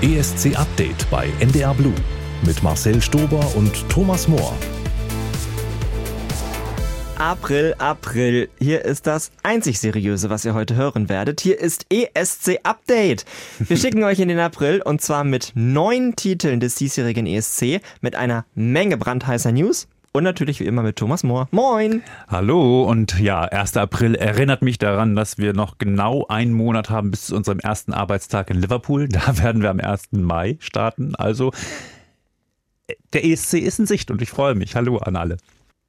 ESC Update bei NDR Blue mit Marcel Stober und Thomas Mohr. April, April. Hier ist das einzig seriöse, was ihr heute hören werdet. Hier ist ESC Update. Wir schicken euch in den April und zwar mit neun Titeln des diesjährigen ESC, mit einer Menge brandheißer News und natürlich wie immer mit Thomas Mohr. Moin! Hallo und ja, 1. April erinnert mich daran, dass wir noch genau einen Monat haben bis zu unserem ersten Arbeitstag in Liverpool. Da werden wir am 1. Mai starten. Also der ESC ist in Sicht und ich freue mich. Hallo an alle.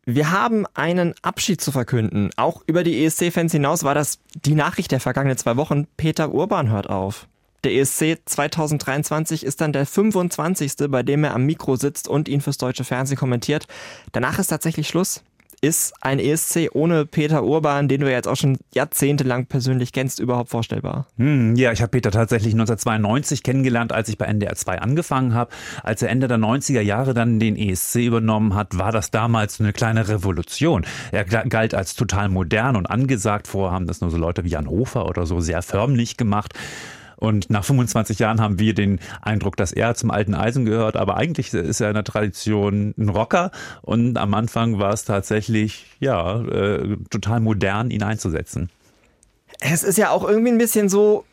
Wir haben einen Abschied zu verkünden. Auch über die ESC-Fans hinaus war das die Nachricht der vergangenen zwei Wochen. Peter Urban hört auf. Der ESC 2023 ist dann der 25., bei dem er am Mikro sitzt und ihn fürs deutsche Fernsehen kommentiert. Danach ist tatsächlich Schluss ist ein ESC ohne Peter Urban, den du jetzt auch schon jahrzehntelang persönlich kennst, überhaupt vorstellbar? Hm, ja, ich habe Peter tatsächlich 1992 kennengelernt, als ich bei NDR 2 angefangen habe. Als er Ende der 90er Jahre dann den ESC übernommen hat, war das damals eine kleine Revolution. Er galt als total modern und angesagt. Vorher haben das nur so Leute wie Jan Hofer oder so sehr förmlich gemacht. Und nach 25 Jahren haben wir den Eindruck, dass er zum alten Eisen gehört. Aber eigentlich ist er in der Tradition ein Rocker. Und am Anfang war es tatsächlich, ja, äh, total modern, ihn einzusetzen. Es ist ja auch irgendwie ein bisschen so,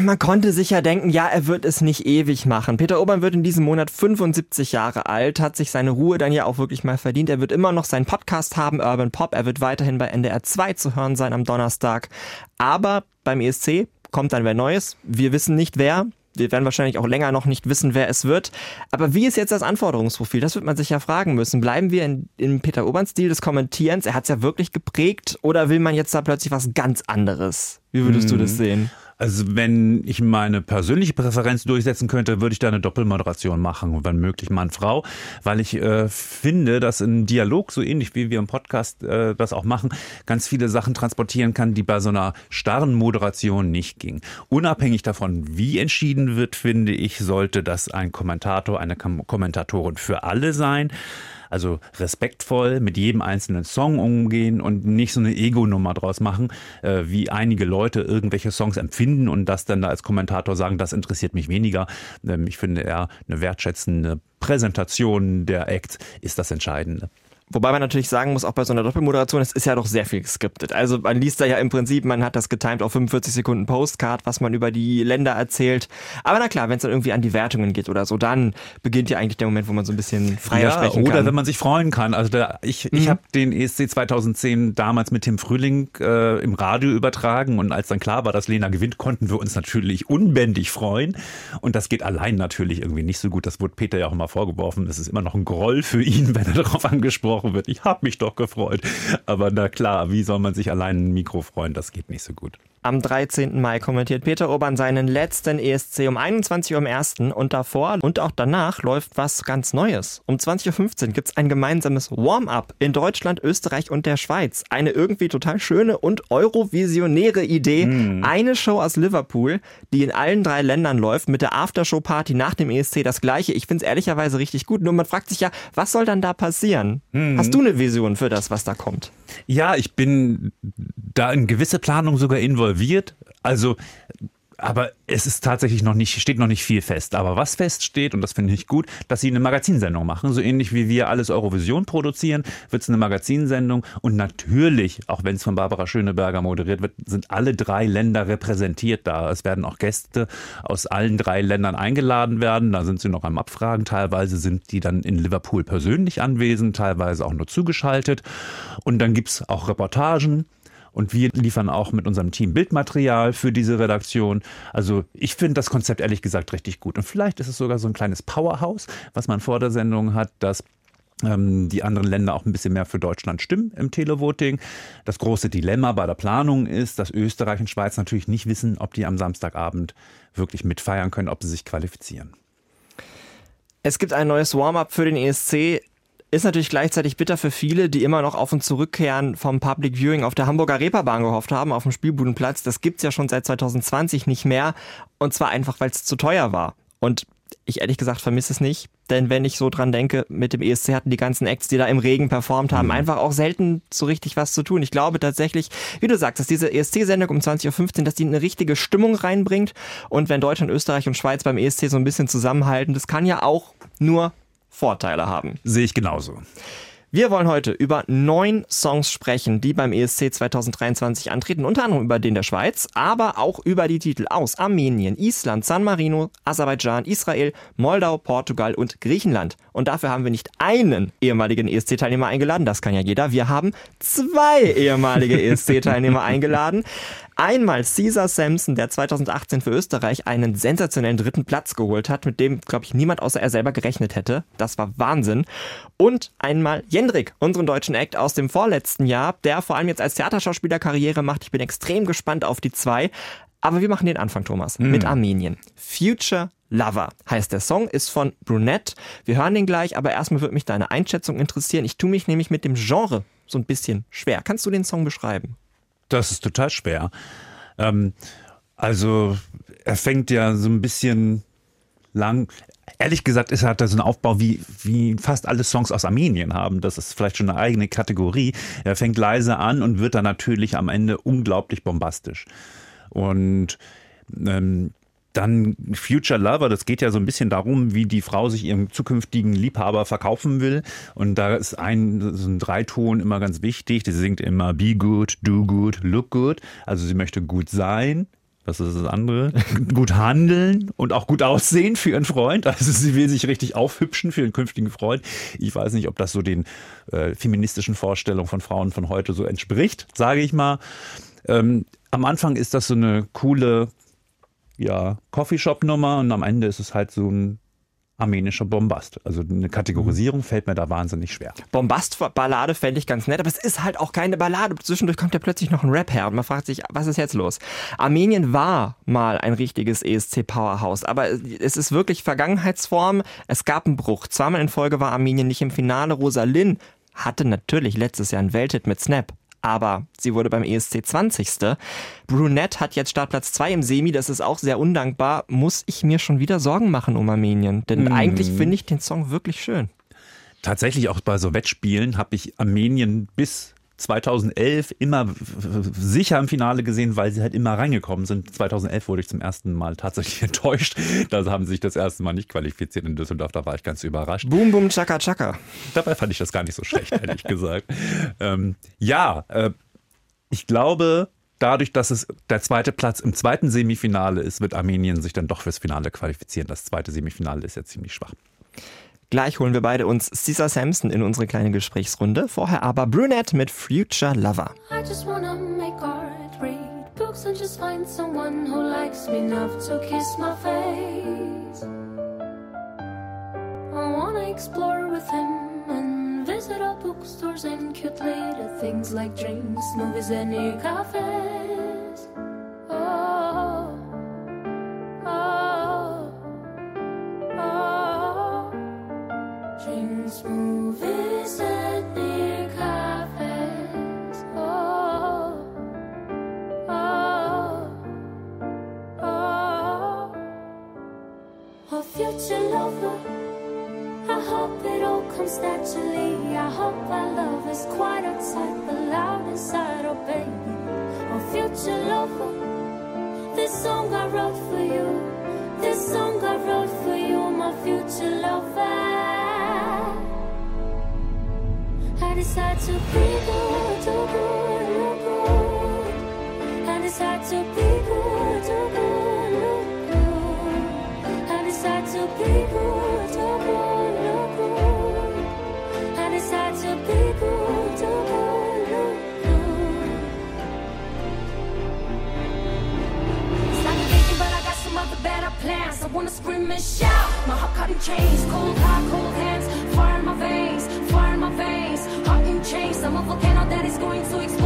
man konnte sich ja denken, ja, er wird es nicht ewig machen. Peter Obern wird in diesem Monat 75 Jahre alt, hat sich seine Ruhe dann ja auch wirklich mal verdient. Er wird immer noch seinen Podcast haben, Urban Pop. Er wird weiterhin bei NDR 2 zu hören sein am Donnerstag. Aber beim ESC kommt dann wer Neues. Wir wissen nicht wer. Wir werden wahrscheinlich auch länger noch nicht wissen, wer es wird. Aber wie ist jetzt das Anforderungsprofil? Das wird man sich ja fragen müssen. Bleiben wir in, in Peter Obern Stil des Kommentierens? Er hat es ja wirklich geprägt. Oder will man jetzt da plötzlich was ganz anderes? Wie würdest hm. du das sehen? Also wenn ich meine persönliche Präferenz durchsetzen könnte, würde ich da eine Doppelmoderation machen, wenn möglich Mann-Frau, weil ich äh, finde, dass ein Dialog, so ähnlich wie wir im Podcast äh, das auch machen, ganz viele Sachen transportieren kann, die bei so einer starren Moderation nicht ging. Unabhängig davon, wie entschieden wird, finde ich, sollte das ein Kommentator, eine Kommentatorin für alle sein. Also respektvoll mit jedem einzelnen Song umgehen und nicht so eine Ego-Nummer draus machen, äh, wie einige Leute irgendwelche Songs empfinden und das dann da als Kommentator sagen, das interessiert mich weniger. Ähm, ich finde eher eine wertschätzende Präsentation der Act ist das Entscheidende. Wobei man natürlich sagen muss, auch bei so einer Doppelmoderation, es ist ja doch sehr viel geskriptet. Also man liest da ja im Prinzip, man hat das getimed auf 45 Sekunden Postcard, was man über die Länder erzählt. Aber na klar, wenn es dann irgendwie an die Wertungen geht oder so, dann beginnt ja eigentlich der Moment, wo man so ein bisschen freier ja, sprechen kann. Oder wenn man sich freuen kann. Also da, ich, mhm. ich habe den ESC 2010 damals mit Tim Frühling äh, im Radio übertragen und als dann klar war, dass Lena gewinnt, konnten wir uns natürlich unbändig freuen. Und das geht allein natürlich irgendwie nicht so gut. Das wurde Peter ja auch immer vorgeworfen. Das ist immer noch ein Groll für ihn, wenn er darauf angesprochen gesprochen wird. Ich habe mich doch gefreut. Aber na klar, wie soll man sich allein ein Mikro freuen? Das geht nicht so gut. Am 13. Mai kommentiert Peter Urban seinen letzten ESC um 21 Uhr im ersten und davor und auch danach läuft was ganz Neues. Um 20.15 Uhr gibt es ein gemeinsames Warm-up in Deutschland, Österreich und der Schweiz. Eine irgendwie total schöne und eurovisionäre Idee. Mm. Eine Show aus Liverpool, die in allen drei Ländern läuft, mit der Aftershow-Party nach dem ESC das gleiche. Ich finde es ehrlicherweise richtig gut. Nur man fragt sich ja, was soll dann da passieren? Mm. Hast du eine Vision für das, was da kommt? Ja, ich bin da in gewisse Planung sogar involviert. Also aber es ist tatsächlich noch nicht, steht noch nicht viel fest. Aber was feststeht, und das finde ich gut, dass sie eine Magazinsendung machen. So ähnlich wie wir alles Eurovision produzieren, wird es eine Magazinsendung. Und natürlich, auch wenn es von Barbara Schöneberger moderiert wird, sind alle drei Länder repräsentiert da. Es werden auch Gäste aus allen drei Ländern eingeladen werden. Da sind sie noch am Abfragen. Teilweise sind die dann in Liverpool persönlich anwesend, teilweise auch nur zugeschaltet. Und dann gibt es auch Reportagen. Und wir liefern auch mit unserem Team Bildmaterial für diese Redaktion. Also ich finde das Konzept ehrlich gesagt richtig gut. Und vielleicht ist es sogar so ein kleines Powerhouse, was man vor der Sendung hat, dass ähm, die anderen Länder auch ein bisschen mehr für Deutschland stimmen im Televoting. Das große Dilemma bei der Planung ist, dass Österreich und Schweiz natürlich nicht wissen, ob die am Samstagabend wirklich mitfeiern können, ob sie sich qualifizieren. Es gibt ein neues Warm-up für den ESC. Ist natürlich gleichzeitig bitter für viele, die immer noch auf und zurückkehren vom Public Viewing auf der Hamburger Reeperbahn gehofft haben, auf dem Spielbudenplatz. Das gibt's ja schon seit 2020 nicht mehr. Und zwar einfach, weil es zu teuer war. Und ich ehrlich gesagt vermisse es nicht, denn wenn ich so dran denke, mit dem ESC hatten die ganzen Acts, die da im Regen performt haben, mhm. einfach auch selten so richtig was zu tun. Ich glaube tatsächlich, wie du sagst, dass diese ESC-Sendung um 20.15 Uhr, dass die eine richtige Stimmung reinbringt und wenn Deutschland, Österreich und Schweiz beim ESC so ein bisschen zusammenhalten, das kann ja auch nur Vorteile haben. Sehe ich genauso. Wir wollen heute über neun Songs sprechen, die beim ESC 2023 antreten, unter anderem über den der Schweiz, aber auch über die Titel aus Armenien, Island, San Marino, Aserbaidschan, Israel, Moldau, Portugal und Griechenland. Und dafür haben wir nicht einen ehemaligen ESC-Teilnehmer eingeladen, das kann ja jeder. Wir haben zwei ehemalige ESC-Teilnehmer eingeladen. Einmal Caesar Sampson, der 2018 für Österreich einen sensationellen dritten Platz geholt hat, mit dem, glaube ich, niemand außer er selber gerechnet hätte. Das war Wahnsinn. Und einmal Jendrik, unseren deutschen Act aus dem vorletzten Jahr, der vor allem jetzt als Theaterschauspieler Karriere macht. Ich bin extrem gespannt auf die zwei. Aber wir machen den Anfang, Thomas, mm. mit Armenien. Future Lover heißt der Song, ist von Brunette. Wir hören den gleich, aber erstmal würde mich deine Einschätzung interessieren. Ich tue mich nämlich mit dem Genre so ein bisschen schwer. Kannst du den Song beschreiben? Das ist total schwer. Ähm, also er fängt ja so ein bisschen lang. Ehrlich gesagt, es hat er so einen Aufbau, wie, wie fast alle Songs aus Armenien haben. Das ist vielleicht schon eine eigene Kategorie. Er fängt leise an und wird dann natürlich am Ende unglaublich bombastisch. Und ähm, dann Future Lover, das geht ja so ein bisschen darum, wie die Frau sich ihrem zukünftigen Liebhaber verkaufen will. Und da ist ein, so ein Dreiton immer ganz wichtig. Die singt immer Be good, do good, look good. Also sie möchte gut sein. Was ist das andere? gut handeln und auch gut aussehen für ihren Freund. Also sie will sich richtig aufhübschen für ihren künftigen Freund. Ich weiß nicht, ob das so den äh, feministischen Vorstellungen von Frauen von heute so entspricht, sage ich mal. Ähm, am Anfang ist das so eine coole ja, Coffeeshop-Nummer und am Ende ist es halt so ein armenischer Bombast. Also eine Kategorisierung mhm. fällt mir da wahnsinnig schwer. Bombast-Ballade fände ich ganz nett, aber es ist halt auch keine Ballade. Zwischendurch kommt ja plötzlich noch ein Rap her und man fragt sich, was ist jetzt los? Armenien war mal ein richtiges ESC-Powerhouse, aber es ist wirklich Vergangenheitsform. Es gab einen Bruch. Zweimal in Folge war Armenien nicht im Finale. Rosalyn hatte natürlich letztes Jahr einen Welthit mit Snap aber sie wurde beim ESC 20. Brunette hat jetzt Startplatz 2 im Semi, das ist auch sehr undankbar. Muss ich mir schon wieder Sorgen machen um Armenien? Denn mm. eigentlich finde ich den Song wirklich schön. Tatsächlich auch bei so Wettspielen habe ich Armenien bis 2011 immer sicher im Finale gesehen, weil sie halt immer reingekommen sind. 2011 wurde ich zum ersten Mal tatsächlich enttäuscht. Da haben sie sich das erste Mal nicht qualifiziert in Düsseldorf. Da war ich ganz überrascht. Boom, boom, chaka, chaka. Dabei fand ich das gar nicht so schlecht, ehrlich gesagt. Ähm, ja, äh, ich glaube, dadurch, dass es der zweite Platz im zweiten Semifinale ist, wird Armenien sich dann doch fürs Finale qualifizieren. Das zweite Semifinale ist ja ziemlich schwach. Gleich holen wir beide uns Caesar Sampson in unsere kleine Gesprächsrunde. Vorher aber Brunette mit Future Lover. I just wanna make art, read books and just find someone who likes me enough to kiss my face. I wanna explore with him and visit all bookstores and cute little things like drinks, movies and new cafes. Oh. Oh, for you. This song I wrote for you, my future lover. I decide to be good, do good, look good. I decide to be good, do good, look good. I decide to be good, do good, look good. I decide to be good, do good, look good. It's like thinking, but I got some other better plans. I wanna scream and shout. My heart caught in chains, cold heart, cold hands, fire in my veins, in my veins change. I'm a volcano that is going to explode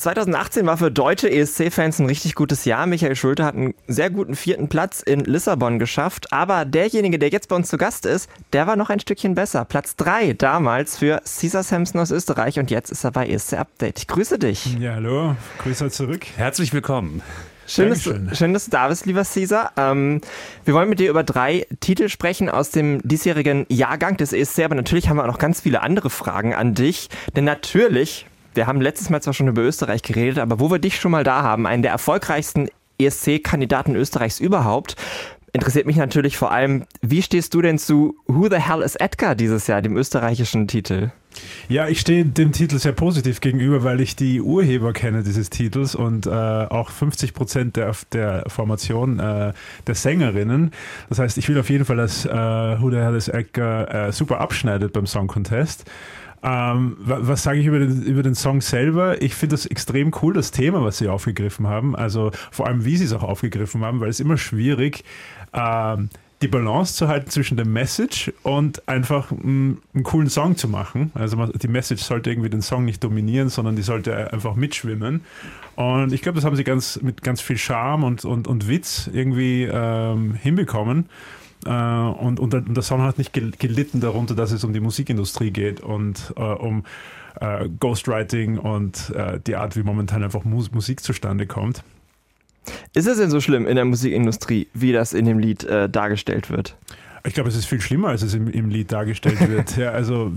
2018 war für deutsche ESC-Fans ein richtig gutes Jahr. Michael Schulte hat einen sehr guten vierten Platz in Lissabon geschafft. Aber derjenige, der jetzt bei uns zu Gast ist, der war noch ein Stückchen besser. Platz 3 damals für Caesar Samson aus Österreich und jetzt ist er bei ESC Update. Ich grüße dich. Ja, hallo. Grüße zurück. Herzlich willkommen. Schön dass, du, schön, dass du da bist, lieber Caesar. Ähm, wir wollen mit dir über drei Titel sprechen aus dem diesjährigen Jahrgang des ESC, aber natürlich haben wir auch noch ganz viele andere Fragen an dich. Denn natürlich wir haben letztes Mal zwar schon über Österreich geredet, aber wo wir dich schon mal da haben, einen der erfolgreichsten ESC-Kandidaten Österreichs überhaupt, interessiert mich natürlich vor allem, wie stehst du denn zu Who the Hell is Edgar dieses Jahr, dem österreichischen Titel? Ja, ich stehe dem Titel sehr positiv gegenüber, weil ich die Urheber kenne dieses Titels und äh, auch 50 Prozent der, der Formation äh, der Sängerinnen. Das heißt, ich will auf jeden Fall, dass äh, Who the Hell is Edgar äh, super abschneidet beim Song Contest. Ähm, was sage ich über den, über den Song selber? Ich finde das extrem cool, das Thema, was sie aufgegriffen haben. Also vor allem, wie sie es auch aufgegriffen haben, weil es immer schwierig ähm, die Balance zu halten zwischen der Message und einfach einen, einen coolen Song zu machen. Also die Message sollte irgendwie den Song nicht dominieren, sondern die sollte einfach mitschwimmen. Und ich glaube, das haben sie ganz mit ganz viel Charme und, und, und Witz irgendwie ähm, hinbekommen. Äh, und, und, der Song hat nicht gelitten darunter, dass es um die Musikindustrie geht und äh, um äh, Ghostwriting und äh, die Art, wie momentan einfach Mus Musik zustande kommt. Ist es denn so schlimm in der Musikindustrie, wie das in dem Lied äh, dargestellt wird? Ich glaube, es ist viel schlimmer, als es im, im Lied dargestellt wird. ja, also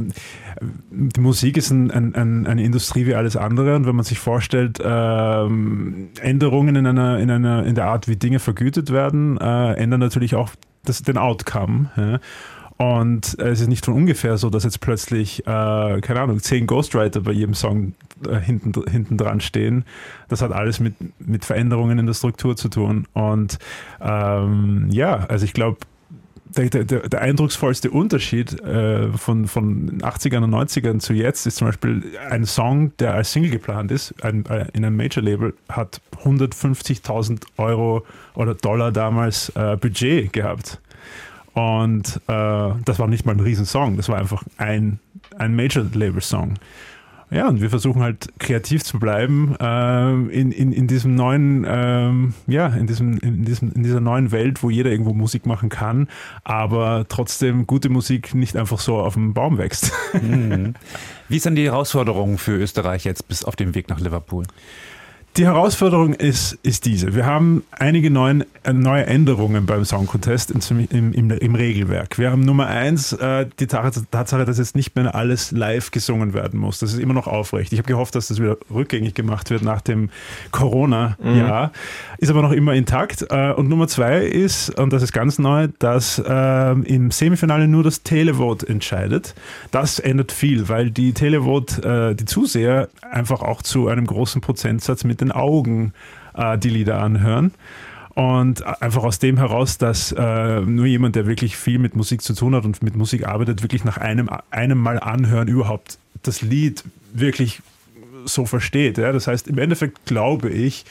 die Musik ist ein, ein, ein, eine Industrie wie alles andere und wenn man sich vorstellt, ähm, Änderungen in einer, in einer in der Art, wie Dinge vergütet werden, äh, ändern natürlich auch das, den Outcome. Ja. Und es ist nicht von ungefähr so, dass jetzt plötzlich, äh, keine Ahnung, zehn Ghostwriter bei jedem Song äh, hinten, hinten dran stehen. Das hat alles mit, mit Veränderungen in der Struktur zu tun. Und ähm, ja, also ich glaube, der, der, der, eindrucksvollste Unterschied äh, von, von 80ern und 90ern zu jetzt ist zum Beispiel ein Song, der als Single geplant ist, ein, äh, in einem Major-Label, hat 150.000 Euro oder Dollar damals äh, Budget gehabt. Und äh, das war nicht mal ein Riesensong, das war einfach ein, ein Major-Label-Song. Ja, und wir versuchen halt kreativ zu bleiben äh, in, in, in diesem neuen, ähm, ja, in, diesem, in, diesem, in dieser neuen Welt, wo jeder irgendwo Musik machen kann, aber trotzdem gute Musik nicht einfach so auf dem Baum wächst. Mhm. Wie ist denn die Herausforderung für Österreich jetzt bis auf dem Weg nach Liverpool? Die Herausforderung ist, ist diese. Wir haben einige neuen, äh, neue Änderungen beim Song Contest im, im, im Regelwerk. Wir haben Nummer eins äh, die Tatsache, dass jetzt nicht mehr alles live gesungen werden muss. Das ist immer noch aufrecht. Ich habe gehofft, dass das wieder rückgängig gemacht wird nach dem Corona-Jahr. Mhm. Ist aber noch immer intakt. Äh, und Nummer zwei ist, und das ist ganz neu, dass äh, im Semifinale nur das Televote entscheidet. Das ändert viel, weil die Televote, äh, die Zuseher einfach auch zu einem großen Prozentsatz mit den Augen äh, die Lieder anhören. Und einfach aus dem heraus, dass äh, nur jemand, der wirklich viel mit Musik zu tun hat und mit Musik arbeitet, wirklich nach einem, einem Mal anhören überhaupt das Lied wirklich so versteht. Ja? Das heißt, im Endeffekt glaube ich,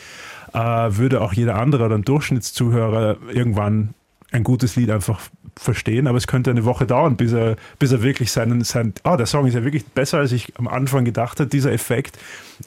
äh, würde auch jeder andere oder ein Durchschnittszuhörer irgendwann ein gutes Lied einfach verstehen, aber es könnte eine Woche dauern, bis er, bis er wirklich seinen, sein, ah, der Song ist ja wirklich besser, als ich am Anfang gedacht habe. Dieser Effekt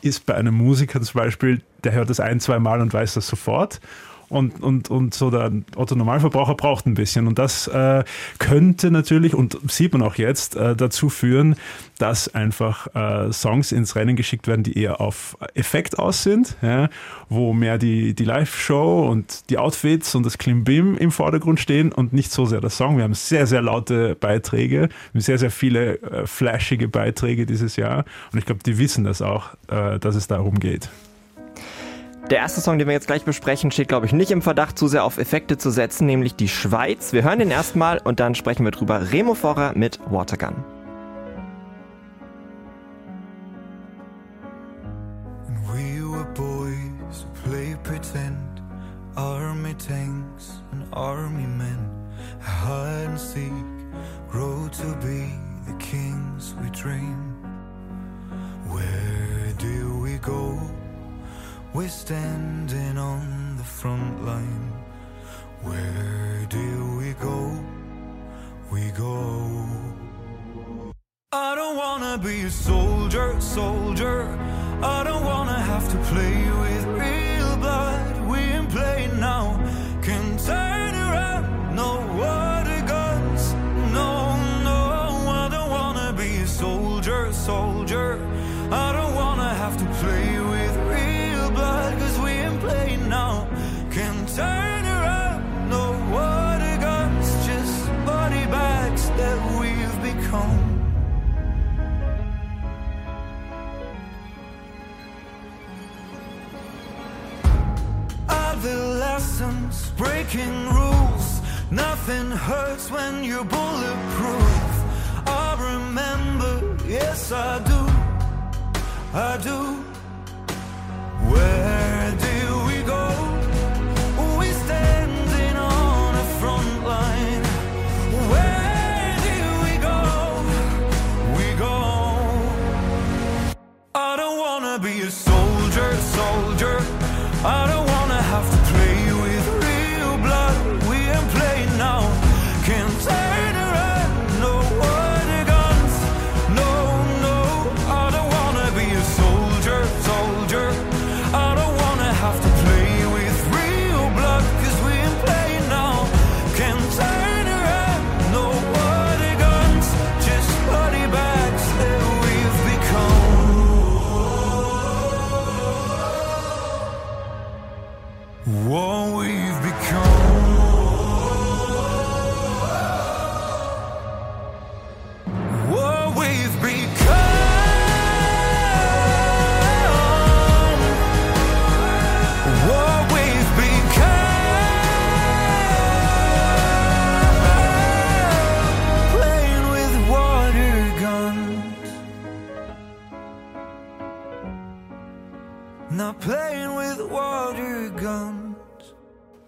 ist bei einem Musiker zum Beispiel, der hört das ein, zwei Mal und weiß das sofort und, und, und so der Otto Normalverbraucher braucht ein bisschen. Und das äh, könnte natürlich, und sieht man auch jetzt, äh, dazu führen, dass einfach äh, Songs ins Rennen geschickt werden, die eher auf Effekt aus sind, ja, wo mehr die, die Live-Show und die Outfits und das Klimbim im Vordergrund stehen und nicht so sehr der Song. Wir haben sehr, sehr laute Beiträge, sehr, sehr viele äh, flashige Beiträge dieses Jahr. Und ich glaube, die wissen das auch, äh, dass es darum geht. Der erste Song, den wir jetzt gleich besprechen, steht, glaube ich, nicht im Verdacht, zu sehr auf Effekte zu setzen, nämlich die Schweiz. Wir hören den erstmal und dann sprechen wir drüber. Remo Forrer mit Watergun.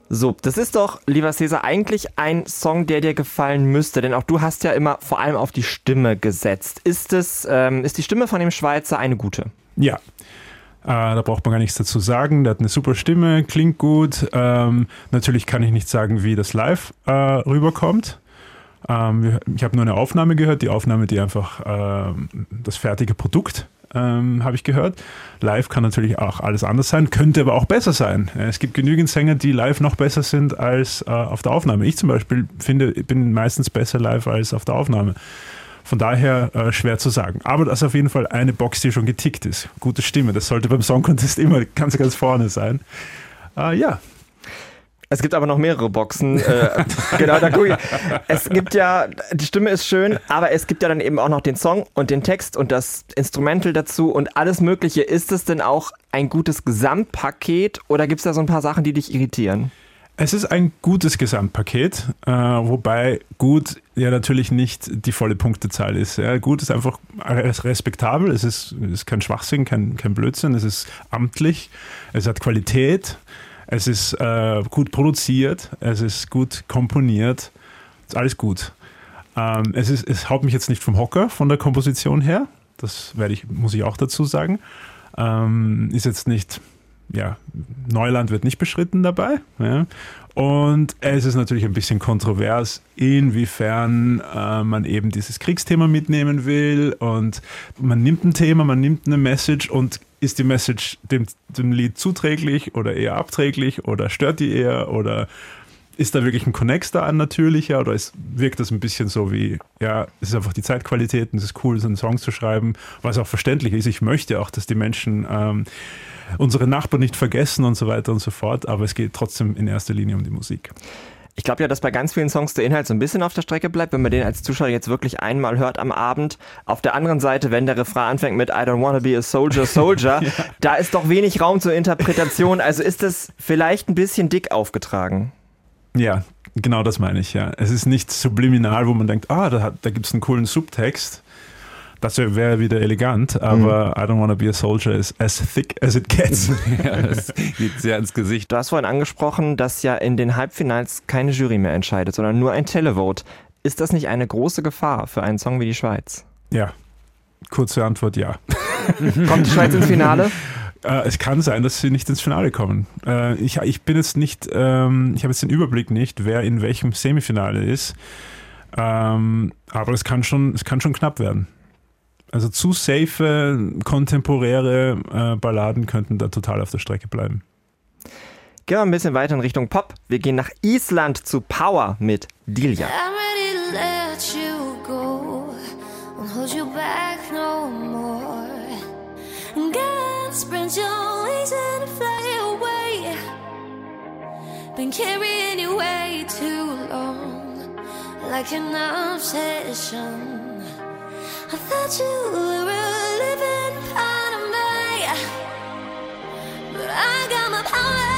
So, das ist doch, lieber Cäsar, eigentlich ein Song, der dir gefallen müsste, denn auch du hast ja immer vor allem auf die Stimme gesetzt. Ist es, ähm, ist die Stimme von dem Schweizer eine gute? Ja. Äh, da braucht man gar nichts dazu sagen. Der hat eine super Stimme, klingt gut. Ähm, natürlich kann ich nicht sagen, wie das live äh, rüberkommt. Ähm, ich habe nur eine Aufnahme gehört, die Aufnahme, die einfach ähm, das fertige Produkt ähm, habe ich gehört. Live kann natürlich auch alles anders sein, könnte aber auch besser sein. Äh, Es gibt genügend Sänger, die live noch besser sind als äh, auf der Aufnahme. Ich zum Beispiel finde, bin meistens besser live als auf der Aufnahme. Von daher äh, schwer zu sagen. Aber das ist auf jeden Fall eine Box, die schon getickt ist. Gute Stimme. Das sollte beim Song Contest immer ganz, ganz vorne sein. Äh, ja, Es gibt aber noch mehrere Boxen. Äh, genau, da gucke ich. Es gibt ja, die Stimme ist schön, aber es gibt ja dann eben auch noch den Song und den Text und das Instrumental dazu und alles Mögliche. Ist es denn auch ein gutes Gesamtpaket oder gibt es da so ein paar Sachen, die dich irritieren? Es ist ein gutes Gesamtpaket, äh, wobei gut ja natürlich nicht die volle Punktezahl ist. Ja. Gut ist einfach res- respektabel, es ist, ist kein Schwachsinn, kein, kein Blödsinn, es ist amtlich, es hat Qualität, es ist äh, gut produziert, es ist gut komponiert, ist alles gut. Ähm, es, ist, es haut mich jetzt nicht vom Hocker von der Komposition her, das werde ich, muss ich auch dazu sagen. Ähm, ist jetzt nicht ja, Neuland wird nicht beschritten dabei. Ja. Und es ist natürlich ein bisschen kontrovers, inwiefern äh, man eben dieses Kriegsthema mitnehmen will. Und man nimmt ein Thema, man nimmt eine Message und ist die Message dem, dem Lied zuträglich oder eher abträglich oder stört die eher oder ist da wirklich ein Connex da ein natürlicher oder ist, wirkt das ein bisschen so wie, ja, es ist einfach die Zeitqualität und es ist cool, so einen Song zu schreiben, was auch verständlich ist. Ich möchte auch, dass die Menschen ähm, unsere Nachbarn nicht vergessen und so weiter und so fort, aber es geht trotzdem in erster Linie um die Musik. Ich glaube ja, dass bei ganz vielen Songs der Inhalt so ein bisschen auf der Strecke bleibt, wenn man den als Zuschauer jetzt wirklich einmal hört am Abend. Auf der anderen Seite, wenn der Refrain anfängt mit I don't wanna be a soldier, soldier, da ist doch wenig Raum zur Interpretation. Also ist es vielleicht ein bisschen dick aufgetragen. Ja, genau das meine ich, ja. Es ist nicht subliminal, wo man denkt, ah, da, da gibt es einen coolen Subtext. Das wäre wär wieder elegant, aber I don't wanna be a soldier is as thick as it gets. Ja, das geht sehr ins Gesicht. Du hast vorhin angesprochen, dass ja in den Halbfinals keine Jury mehr entscheidet, sondern nur ein Televote. Ist das nicht eine große Gefahr für einen Song wie die Schweiz? ja, kurze Antwort, ja. Kommt die Schweiz ins Finale? Äh, es kann sein, dass sie nicht ins Finale kommen. Äh, ich, ich bin jetzt nicht, ähm, ich habe jetzt den Überblick nicht, wer in welchem Semifinale ist. Ähm, aber es kann schon, es kann schon knapp werden. Also zu safe, kontemporäre äh, Balladen könnten da total auf der Strecke bleiben. Gehen wir ein bisschen weiter in Richtung Pop. Wir gehen nach Island zu Power mit Delia. I'm ready to let you go. Won't hold you back no more. God spread your wings and fly away. Been carrying you way too long, like an obsession. I thought you were a living part of me, but I got my power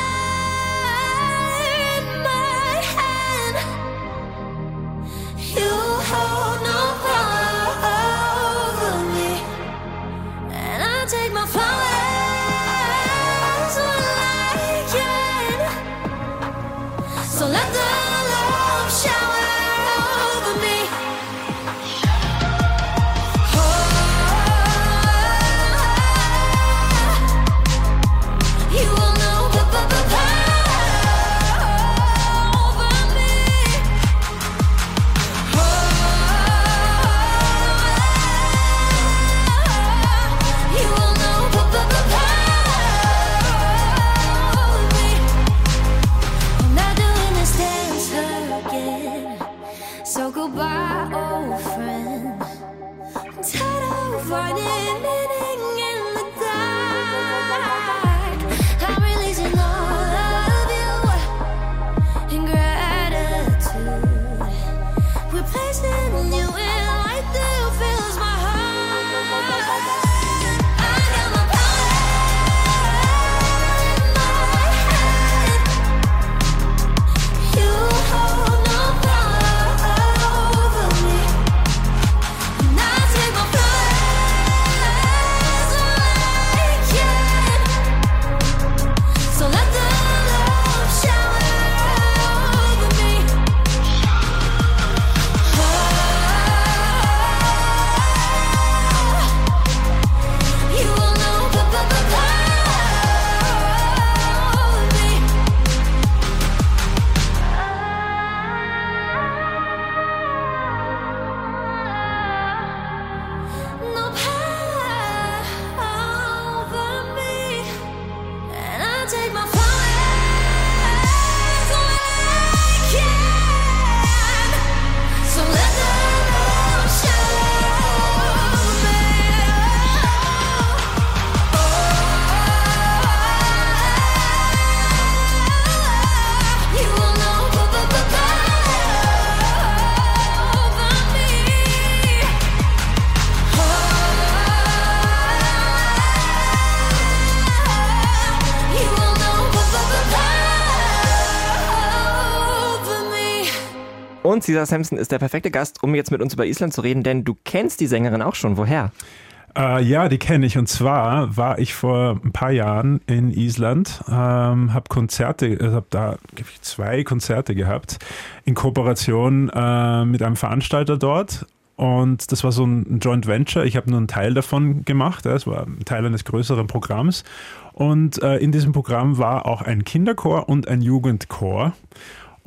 Und Caesar Sampson ist der perfekte Gast, um jetzt mit uns über Island zu reden, denn du kennst die Sängerin auch schon. Woher? Äh, ja, die kenne ich. Und zwar war ich vor ein paar Jahren in Island, ähm, habe Konzerte, äh, habe da zwei Konzerte gehabt in Kooperation äh, mit einem Veranstalter dort. Und das war so ein Joint Venture. Ich habe nur einen Teil davon gemacht. Es war Teil eines größeren Programms. Und äh, in diesem Programm war auch ein Kinderchor und ein Jugendchor.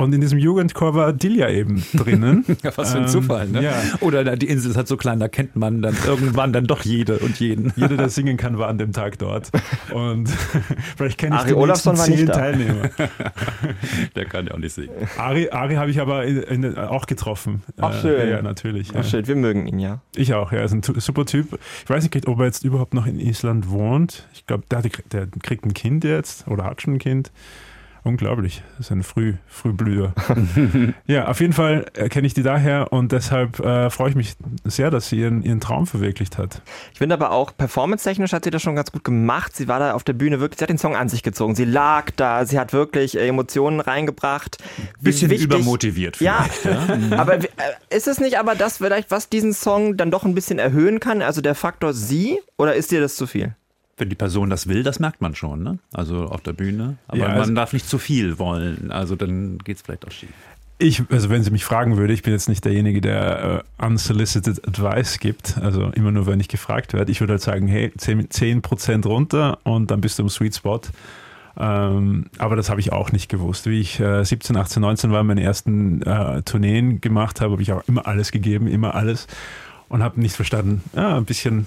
Und in diesem Jugendchor war Dilja eben drinnen. Ja, was für ein Ähm, Zufall, ne? Ja. Oder die Insel ist halt so klein, da kennt man dann irgendwann dann doch jede und jeden. Jeder, der singen kann, war an dem Tag dort. Und vielleicht kenne ich Ari die Olafsson nächsten war nicht zehn da. Teilnehmer. Der kann ja auch nicht singen. Ari, Ari habe ich aber in, in, auch getroffen. Ach, schön. Ja, natürlich. Ach, ja. shit, wir mögen ihn ja. Ich auch, ja. Er ist ein super Typ. Ich weiß nicht, ob er jetzt überhaupt noch in Island wohnt. Ich glaube, der, der kriegt ein Kind jetzt oder hat schon ein Kind. Unglaublich. Das ist ein Früh, Frühblüher. ja, auf jeden Fall kenne ich die daher und deshalb äh, freue ich mich sehr, dass sie ihren, ihren Traum verwirklicht hat. Ich finde aber auch, performance-technisch hat sie das schon ganz gut gemacht. Sie war da auf der Bühne wirklich, sie hat den Song an sich gezogen. Sie lag da, sie hat wirklich äh, Emotionen reingebracht. Bisschen wichtig- übermotiviert Ja, vielleicht. aber äh, ist es nicht aber das vielleicht, was diesen Song dann doch ein bisschen erhöhen kann? Also der Faktor sie oder ist dir das zu viel? Wenn die Person das will, das merkt man schon, ne? Also auf der Bühne. Aber Ja, also- man darf nicht zu viel wollen. Also dann geht es vielleicht auch schief. Ich, also wenn sie mich fragen würde, ich bin jetzt nicht derjenige, der äh, unsolicited advice gibt, also immer nur, wenn ich gefragt werde. Ich würde halt sagen, hey, 10%, 10 runter und dann bist du im Sweet Spot. Ähm, aber das habe ich auch nicht gewusst. Wie ich äh, 17, 18, 19 war, meine ersten äh, Tourneen gemacht habe, habe ich auch immer alles gegeben, immer alles. und habe nicht verstanden, ja, ein bisschen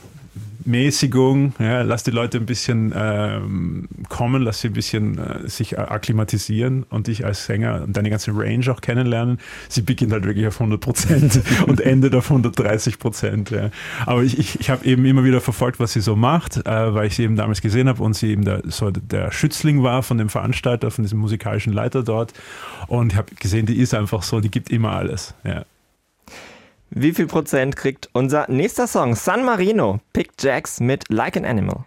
Mäßigung, ja, lass die Leute ein bisschen ähm, kommen, lass sie ein bisschen äh, sich akklimatisieren und dich als Sänger und deine ganze Range auch kennenlernen. Sie beginnt halt wirklich auf 100 Prozent und endet auf 130 Prozent. Ja. Aber ich, ich, ich habe eben immer wieder verfolgt, was sie so macht, äh, weil ich sie eben damals gesehen habe und sie eben der, so der Schützling war von dem Veranstalter, von diesem musikalischen Leiter dort. Und ich habe gesehen, die ist einfach so, die gibt immer alles. Ja. Wie viel Prozent kriegt unser nächster Song? San Marino, Pick Jacks mit Like an Animal.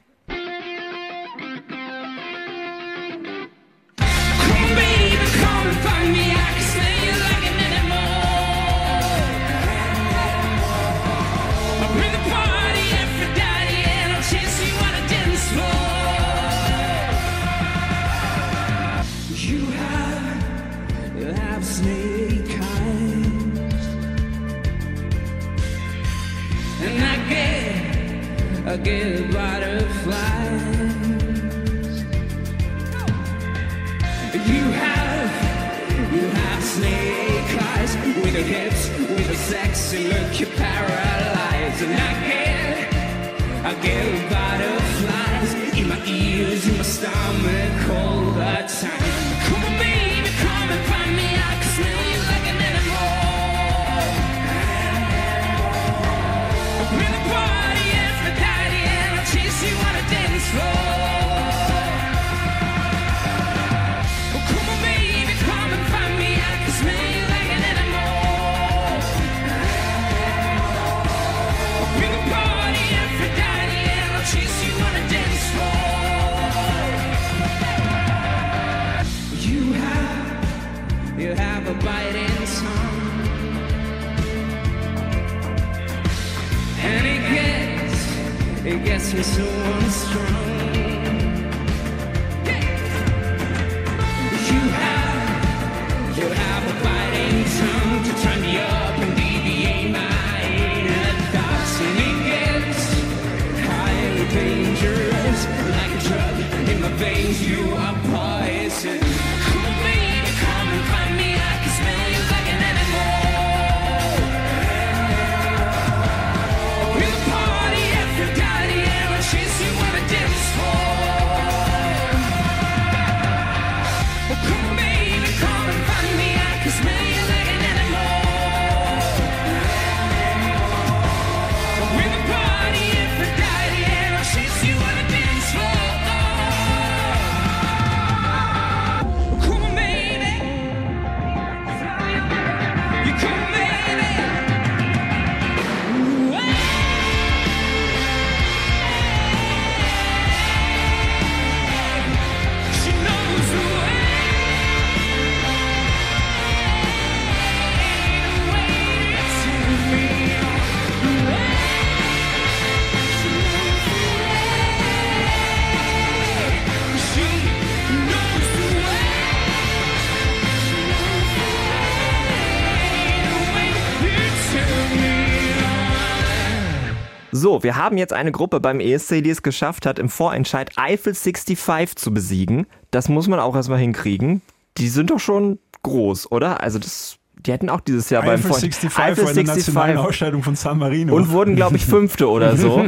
So, wir haben jetzt eine Gruppe beim ESC, die es geschafft hat, im Vorentscheid Eiffel 65 zu besiegen. Das muss man auch erstmal hinkriegen. Die sind doch schon groß, oder? Also das, die hätten auch dieses Jahr beim Eiffel Vor- 65 Eiffel war in der nationalen Ausscheidung von San Marino. und wurden, glaube ich, Fünfte oder so.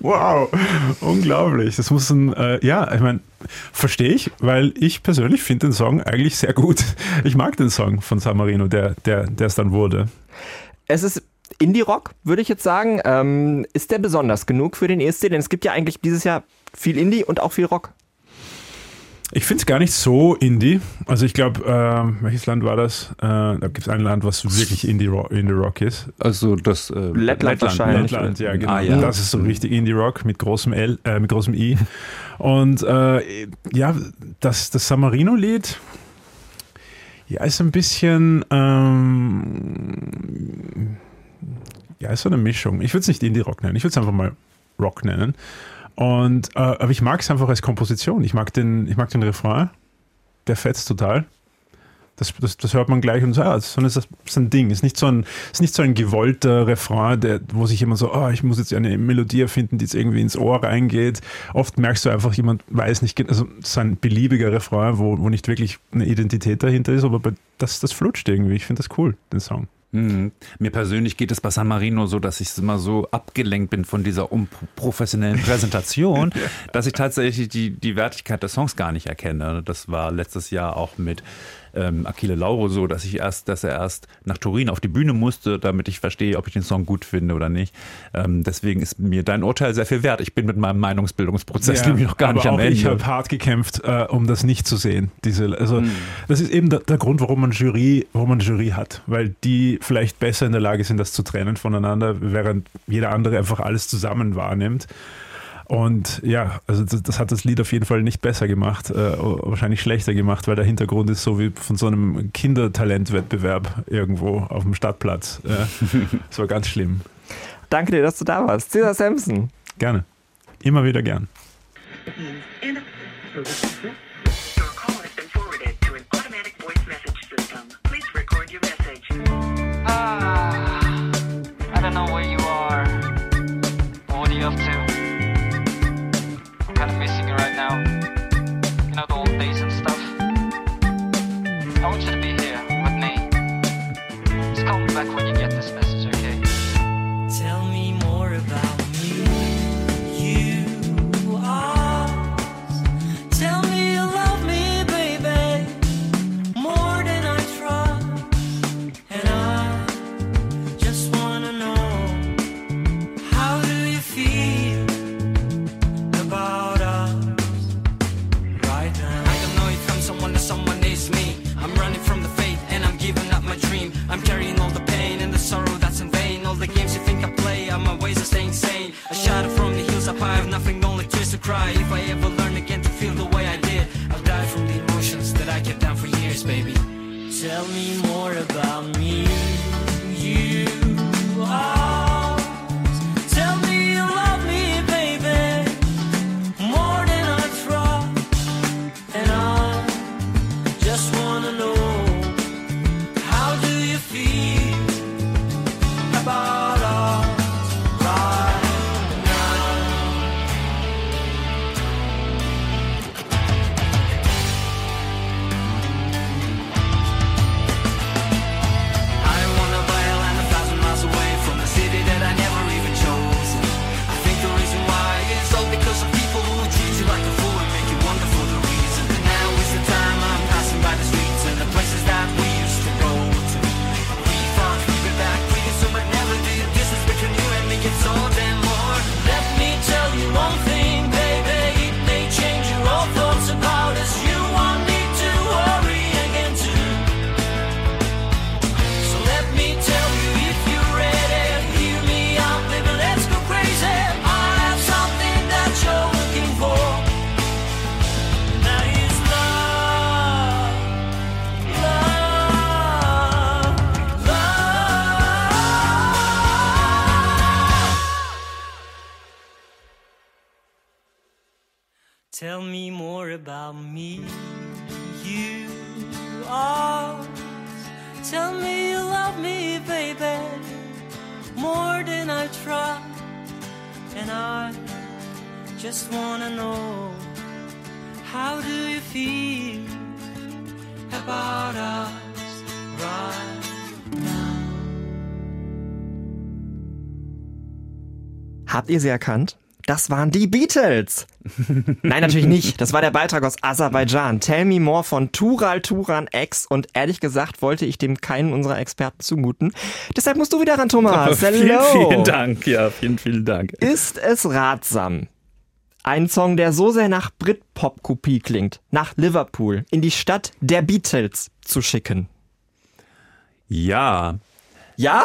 wow, unglaublich. Das muss ein, äh, ja, ich meine, verstehe ich, weil ich persönlich finde den Song eigentlich sehr gut. Ich mag den Song von San Marino, der, der, der es dann wurde. Es ist Indie-Rock, würde ich jetzt sagen. Ähm, ist der besonders genug für den ESC? Denn es gibt ja eigentlich dieses Jahr viel Indie und auch viel Rock. Ich finde es gar nicht so Indie. Also ich glaube, äh, welches Land war das? Äh, da gibt es ein Land, was wirklich Indie-Rock Indie -Rock ist. Also das äh, Lettland wahrscheinlich. Lettland, ja, genau. Ah, ja. Das ist so richtig Indie-Rock mit großem L, äh, mit großem I. Und äh, ja, das, das San Marino-Lied, ja, ist ein bisschen, ähm, ja, ist so eine Mischung. Ich würde es nicht Indie-Rock nennen, ich würde es einfach mal Rock nennen. Und, äh, aber ich mag es einfach als Komposition. Ich mag den, ich mag den Refrain, der fetzt total. Das, das, das hört man gleich und so, ah, so ist das ist ein Ding. Ist nicht so ein, ist nicht so ein gewollter Refrain, der, wo sich jemand so, oh, ich muss jetzt eine Melodie erfinden, die jetzt irgendwie ins Ohr reingeht. Oft merkst du einfach, jemand weiß nicht, gen- also es ist ein beliebiger Refrain, wo, wo nicht wirklich eine Identität dahinter ist, aber das, das flutscht irgendwie. Ich finde das cool, den Song. Mir persönlich geht es bei San Marino so, dass ich immer so abgelenkt bin von dieser unprofessionellen Präsentation, dass ich tatsächlich die, die Wertigkeit des Songs gar nicht erkenne. Das war letztes Jahr auch mit ähm, Achille Lauro so, dass ich erst, dass er erst nach Turin auf die Bühne musste, damit ich verstehe, ob ich den Song gut finde oder nicht. Ähm, deswegen ist mir dein Urteil sehr viel wert. Ich bin mit meinem Meinungsbildungsprozess nämlich noch gar nicht am Ende. Ich habe hart gekämpft, äh, um das nicht zu sehen. Diese, also Hm. das ist eben der, der Grund, warum man Jury, warum man Jury hat, weil die vielleicht besser in der Lage sind, das zu trennen voneinander, während jeder andere einfach alles zusammen wahrnimmt. Und ja, also das, das hat das Lied auf jeden Fall nicht besser gemacht, äh, wahrscheinlich schlechter gemacht, weil der Hintergrund ist so wie von so einem Kindertalentwettbewerb irgendwo auf dem Stadtplatz. Äh, das war ganz schlimm. Danke dir, dass du da warst. Cesar Sampson. Gerne. Immer wieder gern. You Tell me more about me. You are. Tell me you love me, baby, more than I try. And I just wanna know how do you feel about us right now? Habt ihr sie erkannt? Das waren die Beatles. Nein, natürlich nicht. Das war der Beitrag aus Aserbaidschan. Tell Me More von Tural Turan X. Und ehrlich gesagt wollte ich dem keinen unserer Experten zumuten. Deshalb musst du wieder ran, Thomas. vielen, Hello. vielen Dank. Ja, vielen, vielen Dank. Ist es ratsam, einen Song, der so sehr nach Britpop-Kopie klingt, nach Liverpool, in die Stadt der Beatles zu schicken? Ja, Ja?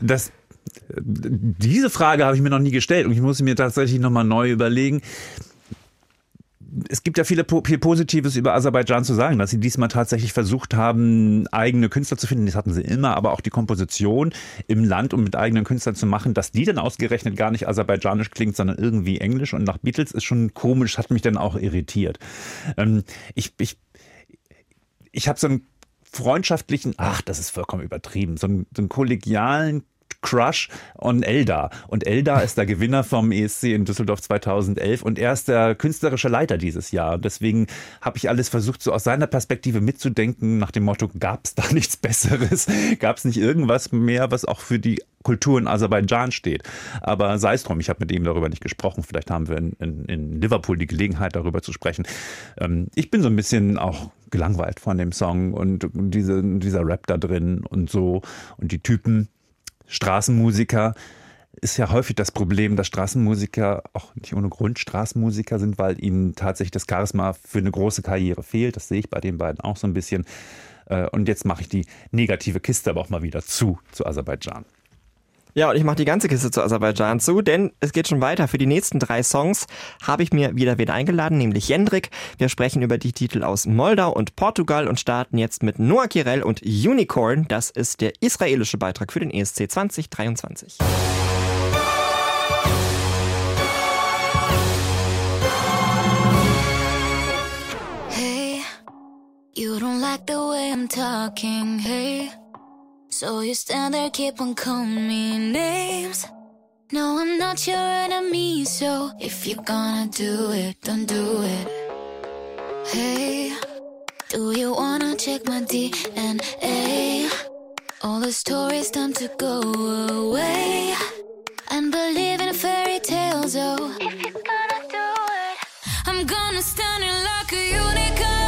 das, diese Frage habe ich mir noch nie gestellt und ich muss mir tatsächlich nochmal neu überlegen. Es gibt ja viele, viel Positives über Aserbaidschan zu sagen, dass sie diesmal tatsächlich versucht haben, eigene Künstler zu finden. Das hatten sie immer, aber auch die Komposition im Land, um mit eigenen Künstlern zu machen, dass die dann ausgerechnet gar nicht aserbaidschanisch klingt, sondern irgendwie englisch und nach Beatles ist schon komisch, hat mich dann auch irritiert. Ähm, ich, ich, ich habe so einen freundschaftlichen, ach, das ist vollkommen übertrieben, so einen, so einen kollegialen Crush on Eldar. Und Eldar ist der Gewinner vom ESC in Düsseldorf 2011 und er ist der künstlerische Leiter dieses Jahr. Und deswegen habe ich alles versucht, so aus seiner Perspektive mitzudenken, nach dem Motto, gab es da nichts Besseres? Gab es nicht irgendwas mehr, was auch für die Kultur in Aserbaidschan steht. Aber sei es drum, ich habe mit ihm darüber nicht gesprochen. Vielleicht haben wir in, in, in Liverpool die Gelegenheit, darüber zu sprechen. Ähm, ich bin so ein bisschen auch gelangweilt von dem Song und diese, dieser Rap da drin und so und die Typen, Straßenmusiker. Ist ja häufig das Problem, dass Straßenmusiker auch nicht ohne Grund Straßenmusiker sind, weil ihnen tatsächlich das Charisma für eine große Karriere fehlt. Das sehe ich bei den beiden auch so ein bisschen. Äh, Und jetzt mache ich die negative Kiste aber auch mal wieder zu, zu Aserbaidschan. Ja, und ich mache die ganze Kiste zu Aserbaidschan zu, denn es geht schon weiter. Für die nächsten drei Songs habe ich mir wieder wen eingeladen, nämlich Jendrik. Wir sprechen über die Titel aus Moldau und Portugal und starten jetzt mit Noah Kirel und Unicorn. Das ist der israelische Beitrag für den ESC 2023. Hey, you don't like the way I'm talking, hey. So you stand there, keep on calling me names. No, I'm not your enemy, so if you're gonna do it, don't do it. Hey, do you wanna check my DNA? All the stories time to go away. And believe in fairy tales, oh. If you're gonna do it, I'm gonna stand in like a unicorn.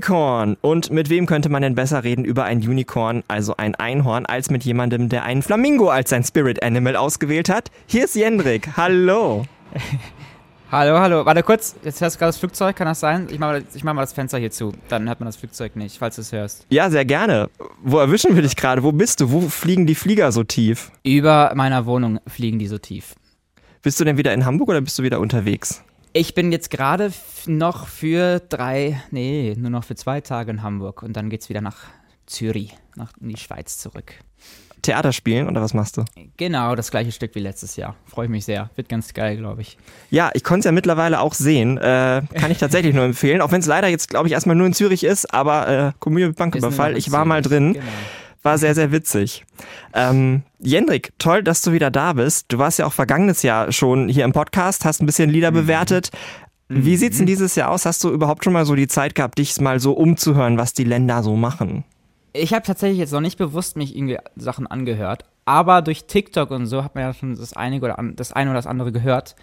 Unicorn. Und mit wem könnte man denn besser reden über ein Unicorn, also ein Einhorn, als mit jemandem, der einen Flamingo als sein Spirit Animal ausgewählt hat? Hier ist Jendrik. Hallo. Hallo, hallo. Warte kurz. Jetzt hörst du gerade das Flugzeug, kann das sein? Ich mach, mal, ich mach mal das Fenster hier zu. Dann hört man das Flugzeug nicht, falls du es hörst. Ja, sehr gerne. Wo erwischen wir dich gerade? Wo bist du? Wo fliegen die Flieger so tief? Über meiner Wohnung fliegen die so tief. Bist du denn wieder in Hamburg oder bist du wieder unterwegs? Ich bin jetzt gerade noch für drei, nee, nur noch für zwei Tage in Hamburg und dann geht's wieder nach Zürich, nach in die Schweiz zurück. Theater spielen oder was machst du? Genau, das gleiche Stück wie letztes Jahr. Freue ich mich sehr. Wird ganz geil, glaube ich. Ja, ich konnte es ja mittlerweile auch sehen. Äh, kann ich tatsächlich nur empfehlen. Auch wenn es leider jetzt, glaube ich, erstmal nur in Zürich ist, aber äh, Komödie mit Banküberfall. Ich war mal drin. Genau. War sehr, sehr witzig. Ähm, Jendrik, toll, dass du wieder da bist. Du warst ja auch vergangenes Jahr schon hier im Podcast, hast ein bisschen Lieder bewertet. Wie sieht's denn dieses Jahr aus? Hast du überhaupt schon mal so die Zeit gehabt, dich mal so umzuhören, was die Länder so machen? Ich habe tatsächlich jetzt noch nicht bewusst mich irgendwie Sachen angehört, aber durch TikTok und so hat man ja schon das eine oder, an, das eine oder das andere gehört.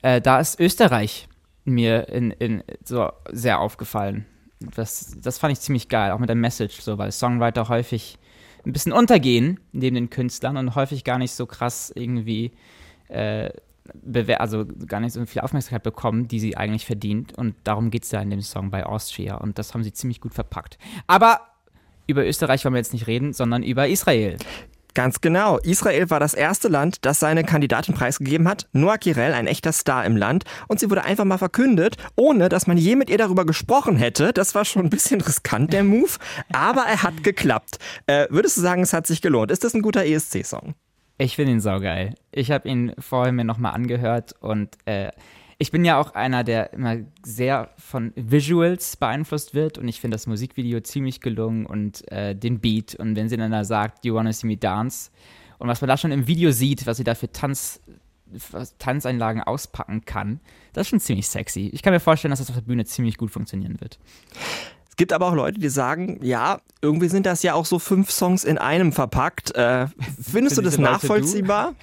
Äh, da ist Österreich mir in, in so sehr aufgefallen. Das, das fand ich ziemlich geil, auch mit der Message, so, weil Songwriter häufig ein bisschen untergehen neben den Künstlern und häufig gar nicht so krass irgendwie äh, also gar nicht so viel Aufmerksamkeit bekommen, die sie eigentlich verdient. Und darum geht es ja in dem Song bei Austria. Und das haben sie ziemlich gut verpackt. Aber über Österreich wollen wir jetzt nicht reden, sondern über Israel. Ganz genau. Israel war das erste Land, das seine Kandidatin preisgegeben hat. Noah Kirel, ein echter Star im Land. Und sie wurde einfach mal verkündet, ohne dass man je mit ihr darüber gesprochen hätte. Das war schon ein bisschen riskant, der Move. Aber er hat geklappt. Äh, würdest du sagen, es hat sich gelohnt? Ist das ein guter ESC-Song? Ich finde ihn saugeil. Ich habe ihn vorher mir nochmal angehört und äh, ich bin ja auch einer, der immer sehr von Visuals beeinflusst wird und ich finde das Musikvideo ziemlich gelungen und äh, den Beat und wenn sie dann da sagt, you wanna see me dance und was man da schon im Video sieht, was sie da für Tanz, Tanzeinlagen auspacken kann, das ist schon ziemlich sexy. Ich kann mir vorstellen, dass das auf der Bühne ziemlich gut funktionieren wird. Es gibt aber auch Leute, die sagen, ja, irgendwie sind das ja auch so fünf Songs in einem verpackt. Äh, findest du Sind das nachvollziehbar?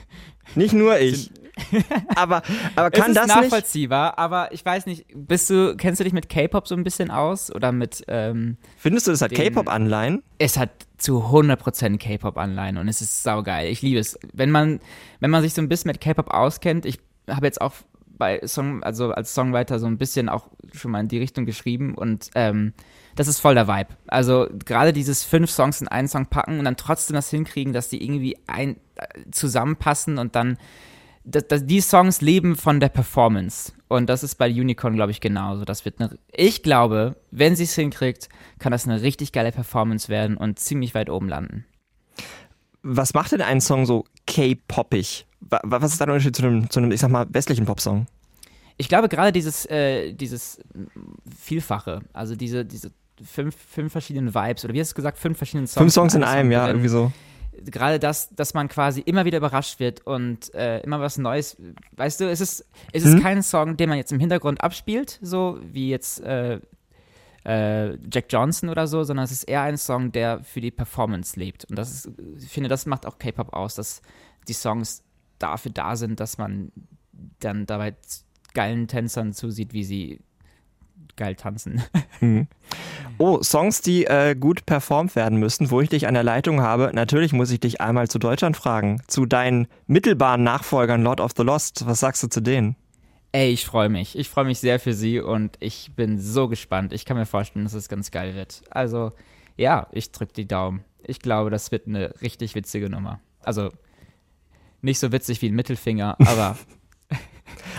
Nicht nur ich. aber, aber kann es ist das nicht? nachvollziehbar, aber ich weiß nicht, bist du, kennst du dich mit K-Pop so ein bisschen aus oder mit ähm, Findest du, das hat K-Pop-Anleihen? es hat zu 100% K-Pop-Anleihen und es ist saugeil. Ich liebe es. Wenn man, wenn man sich so ein bisschen mit K-Pop auskennt, ich habe jetzt auch bei Song, also als Songwriter so ein bisschen auch schon mal in die Richtung geschrieben und ähm, das ist voll der Vibe. Also gerade dieses fünf Songs in einen Song packen und dann trotzdem das hinkriegen, dass die irgendwie ein, äh, zusammenpassen und dann das, das, die Songs leben von der Performance. Und das ist bei Unicorn, glaube ich, genauso. Das wird eine, ich glaube, wenn sie es hinkriegt, kann das eine richtig geile Performance werden und ziemlich weit oben landen. Was macht denn einen Song so K-Poppig? Wa- wa- Was ist da der Unterschied zu einem, zu einem, ich sag mal, westlichen Popsong? Ich glaube gerade dieses, äh, dieses Vielfache, also diese, diese fünf, fünf verschiedenen Vibes, oder wie hast du gesagt, fünf verschiedene Songs. Fünf Songs in einem einem, Song ja, drin. irgendwie so. Gerade das, dass man quasi immer wieder überrascht wird und äh, immer was Neues. Weißt du, es ist, es ist Mhm. kein Song, den man jetzt im Hintergrund abspielt, so wie jetzt äh, äh, Jack Johnson oder so, sondern es ist eher ein Song, der für die Performance lebt. Und das ist, ich finde, das macht auch K-Pop aus, dass die Songs dafür da sind, dass man dann dabei geilen Tänzern zusieht, wie sie geil tanzen. Oh, Songs, die äh, gut performt werden müssen, wo ich dich an der Leitung habe. Natürlich muss ich dich einmal zu Deutschland fragen. Zu deinen mittelbaren Nachfolgern Lord of the Lost. Was sagst du zu denen? Ey, ich freue mich. Ich freue mich sehr für sie und ich bin so gespannt. Ich kann mir vorstellen, dass es ganz geil wird. Also, ja, ich drücke die Daumen. Ich glaube, das wird eine richtig witzige Nummer. Also, nicht so witzig wie ein Mittelfinger, aber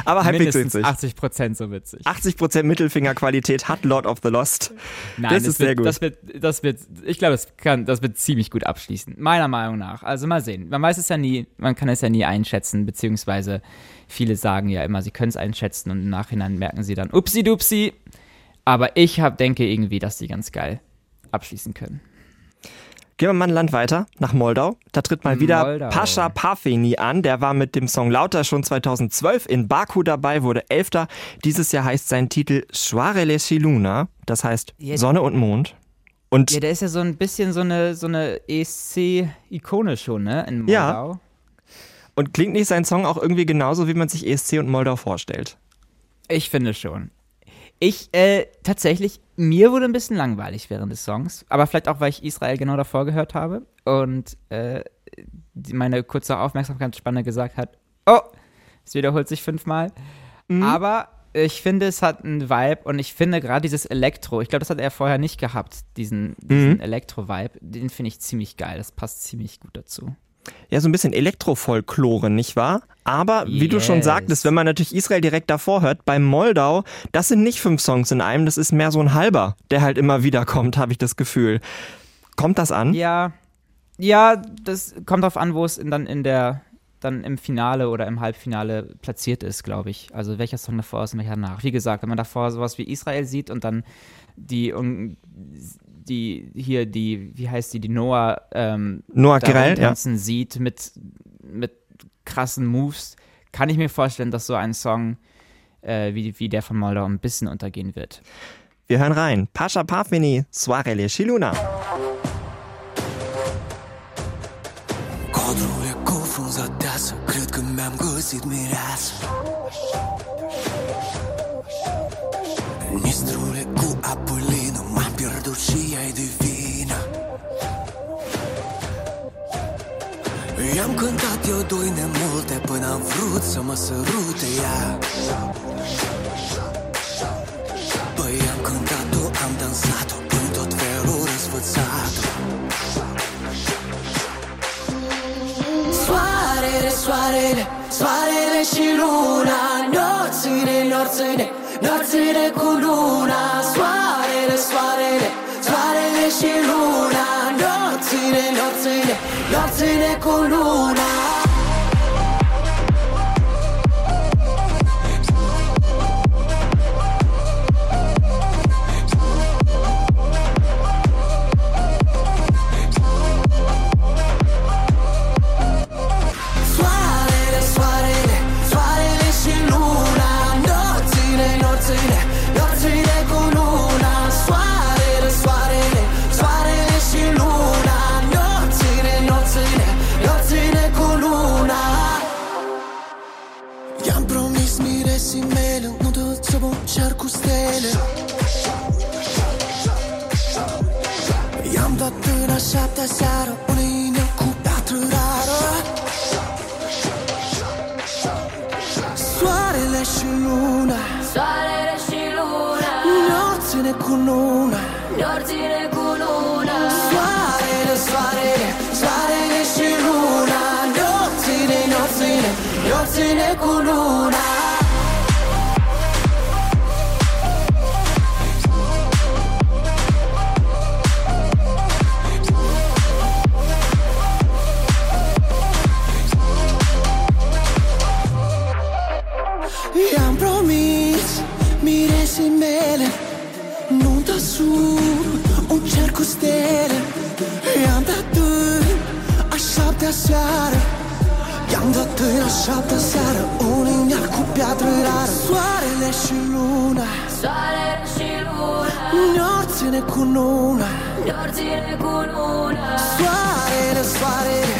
Aber halbwegs witzig. 80% so witzig. 80% Mittelfingerqualität hat Lord of the Lost. Nein, das es ist wird, sehr gut. Das wird, das wird, ich glaube, das kann, das wird ziemlich gut abschließen. Meiner Meinung nach. Also mal sehen. Man weiß es ja nie, man kann es ja nie einschätzen, beziehungsweise viele sagen ja immer, sie können es einschätzen und im Nachhinein merken sie dann, upsi dupsi. Aber ich hab, denke irgendwie, dass die ganz geil abschließen können. Gehen wir mal ein Land weiter, nach Moldau. Da tritt mal wieder Moldau. Pascha Parfeni an. Der war mit dem Song Lauter schon 2012 in Baku dabei, wurde Elfter. Dieses Jahr heißt sein Titel Soarele și Luna. Das heißt Ja. Sonne und Mond. Und Ja, der ist ja so ein bisschen so eine, so eine ESC-Ikone schon, ne? In Ja. Moldau. Und klingt nicht sein Song auch irgendwie genauso, wie man sich ESC und Moldau vorstellt? Ich finde schon. Ich, äh, tatsächlich, mir wurde ein bisschen langweilig während des Songs, aber vielleicht auch, weil ich Israel genau davor gehört habe und äh, die, meine kurze Aufmerksamkeitsspanne gesagt hat, oh, es wiederholt sich fünfmal. Aber ich finde, es hat einen Vibe und ich finde gerade dieses Elektro, ich glaube, das hat er vorher nicht gehabt, diesen, diesen Elektro-Vibe, den finde ich ziemlich geil, das passt ziemlich gut dazu. Ja, so ein bisschen Elektrofolklore, nicht wahr? Aber wie du schon Yes. sagtest, wenn man natürlich Israel direkt davor hört, beim Moldau, das sind nicht fünf Songs in einem, das ist mehr so ein halber, der halt immer wieder kommt, habe ich das Gefühl. Kommt das an? Ja, ja, das kommt darauf an, wo es in, dann in der dann im Finale oder im Halbfinale platziert ist, glaube ich. Also welcher Song davor ist und welcher danach. Wie gesagt, wenn man davor sowas wie Israel sieht und dann die die hier die, wie heißt die, die Noah, ähm, Noah Gerell, tanzen ja. sieht mit, mit krassen Moves, kann ich mir vorstellen, dass so ein Song äh, wie, wie der von Moldau ein bisschen untergehen wird. Wir hören rein. Pasha Parfini, Soarele Shiluna. Codul cu apă M-am pierdut și ai divină I-am cântat eu doi nemulte Până am vrut să mă sărute ea. Păi am cântat-o, am dansat-o În tot felul răsfățat. Soarele, soarele, soarele și luna Norține, norține, norține cu luna Soarele, soarele, soarele și luna. Norține, norține, norține cu luna până șaptea seară O linie cu piatră rară. Soarele și luna. Soarele și luna. Norține cu luna. Norține cu cu luna. Norține cu luna. Soarele, soarele, soarele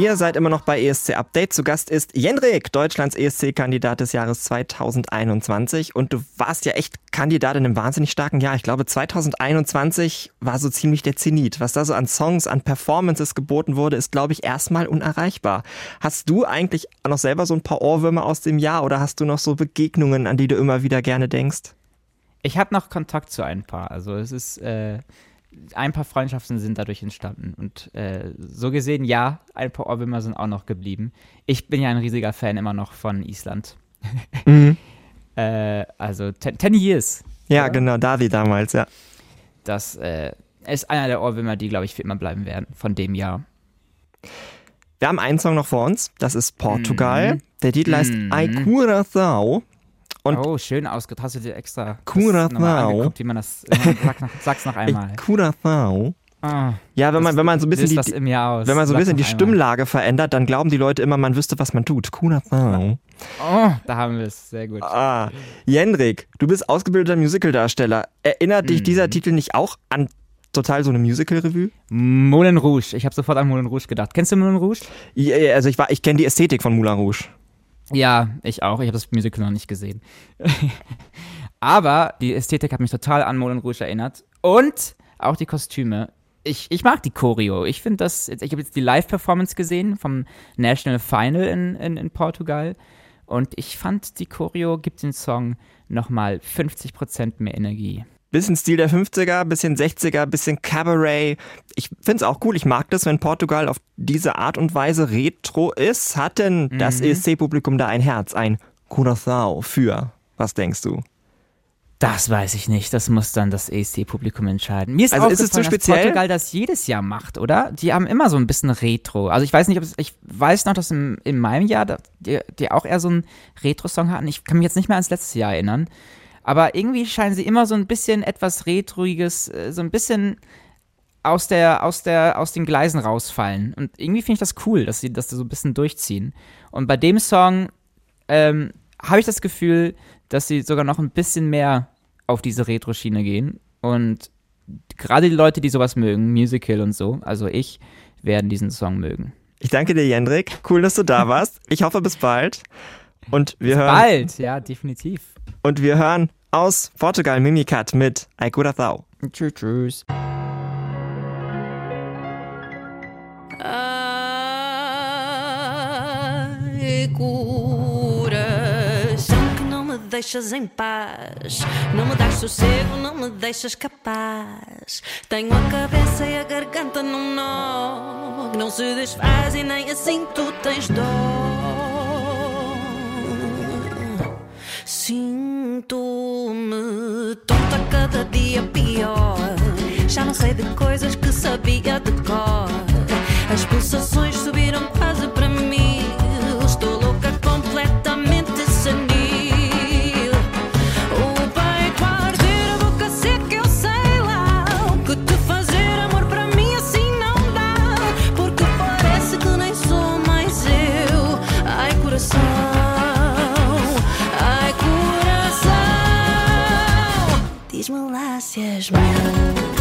Ihr seid immer noch bei ESC Update. Zu Gast ist Jendrik, Deutschlands ESC-Kandidat des Jahres 2021. Und du warst ja echt Kandidat in einem wahnsinnig starken Jahr. Ich glaube, 2021 war so ziemlich der Zenit. Was da so an Songs, an Performances geboten wurde, ist, glaube ich, erstmal unerreichbar. Hast du eigentlich noch selber so ein paar Ohrwürmer aus dem Jahr oder hast du noch so Begegnungen, an die du immer wieder gerne denkst? Ich habe noch Kontakt zu ein paar. Also es ist, äh, ein paar Freundschaften sind dadurch entstanden. Und äh, so gesehen, ja, ein paar Ohrwürmer sind auch noch geblieben. Ich bin ja ein riesiger Fan immer noch von Island. äh, also ten, ten Years. Ja, genau, Davi damals, ja. Das äh, ist einer der Ohrwürmer, die, glaube ich, für immer bleiben werden von dem Jahr. Wir haben einen Song noch vor uns. Das ist Portugal. Mhm. Der Titel heißt Mhm. Ai Curaçao. Und oh, schön dir extra Curaçao. wie man das. Sag noch, sag's noch einmal. Curaçao. Ah, Ja, wenn man, wenn man so ein bisschen die, wenn man so ein bisschen die. Stimmlage verändert, dann glauben die Leute immer, man wüsste, was man tut. Curaçao. Oh, da haben wir es. Sehr gut. Ah, Jendrik, du bist ausgebildeter Musicaldarsteller. Erinnert dich dieser Mhm. Titel nicht auch an total so eine Musical-Revue? Moulin Rouge. Ich habe sofort an Moulin Rouge gedacht. Kennst du Moulin Rouge? Ja, ja, Also ich, war- ich kenne die Ästhetik von Moulin Rouge. Ja, ich auch. Ich habe das Musical noch nicht gesehen. Aber die Ästhetik hat mich total an Moulin Rouge erinnert. Und auch die Kostüme. Ich, ich mag die Choreo. Ich finde das. Ich habe jetzt die Live-Performance gesehen vom National Final in, in, in Portugal. Und ich fand, die Choreo gibt den Song nochmal 50% mehr Energie. Bisschen Stil der 50er, bisschen 60er, bisschen Cabaret. Ich find's auch cool. Ich mag das, wenn Portugal auf diese Art und Weise retro ist. Hat denn das Mhm. ESC-Publikum da ein Herz, ein Curaçao für? Was denkst du? Das weiß ich nicht. Das muss dann das ESC-Publikum entscheiden. Mir ist Also ist es zu dass speziell? Portugal das jedes Jahr macht, oder? Die haben immer so ein bisschen Retro. Also ich weiß nicht, ob es, ich weiß noch, dass im, in meinem Jahr die, die auch eher so einen Retro-Song hatten. Ich kann mich jetzt nicht mehr ans letzte Jahr erinnern. Aber irgendwie scheinen sie immer so ein bisschen etwas Retroiges, äh, so ein bisschen aus, der, aus, der, aus den Gleisen rausfallen. Und irgendwie finde ich das cool, dass sie das so ein bisschen durchziehen. Und bei dem Song ähm, habe ich das Gefühl, dass sie sogar noch ein bisschen mehr auf diese Retro-Schiene gehen. Und gerade die Leute, die sowas mögen, Musical und so, also ich, werden diesen Song mögen. Ich danke dir, Jendrik. Cool, dass du da warst. Ich hoffe, bis bald. Und wir hören. Bald, ja, definitiv. Und wir hören aus Portugal Mimikat mit Thou. Tschüss, tschüss. Ai, coração que não me deixas em paz. Não me dás sossego, não me deixas capaz. Tenho a cabeça e a garganta num nó que não se desfaz e nem assim tu tens dó. Sinto-me tonta cada dia pior. Já não sei de coisas que sabia de cor. As pulsações subiram piège.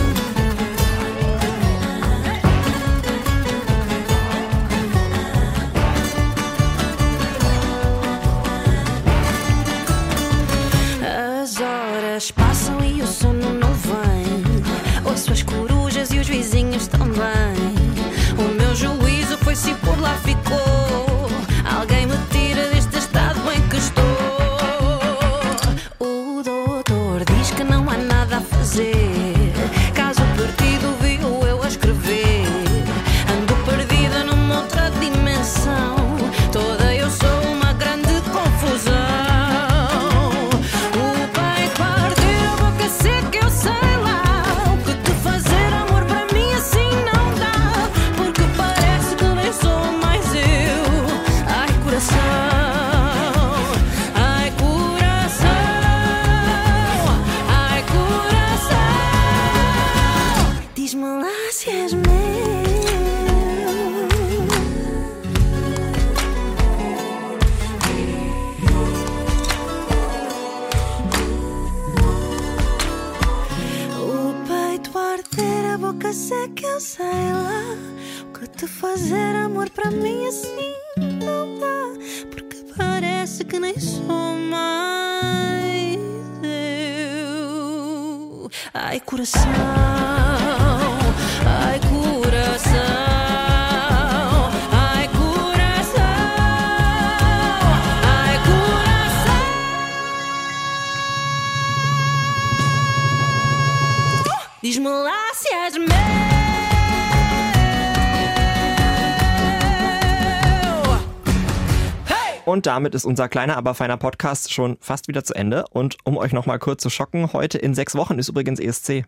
Damit ist unser kleiner, aber feiner Podcast schon fast wieder zu Ende. Und um euch nochmal kurz zu schocken, heute in sechs Wochen ist übrigens ESC.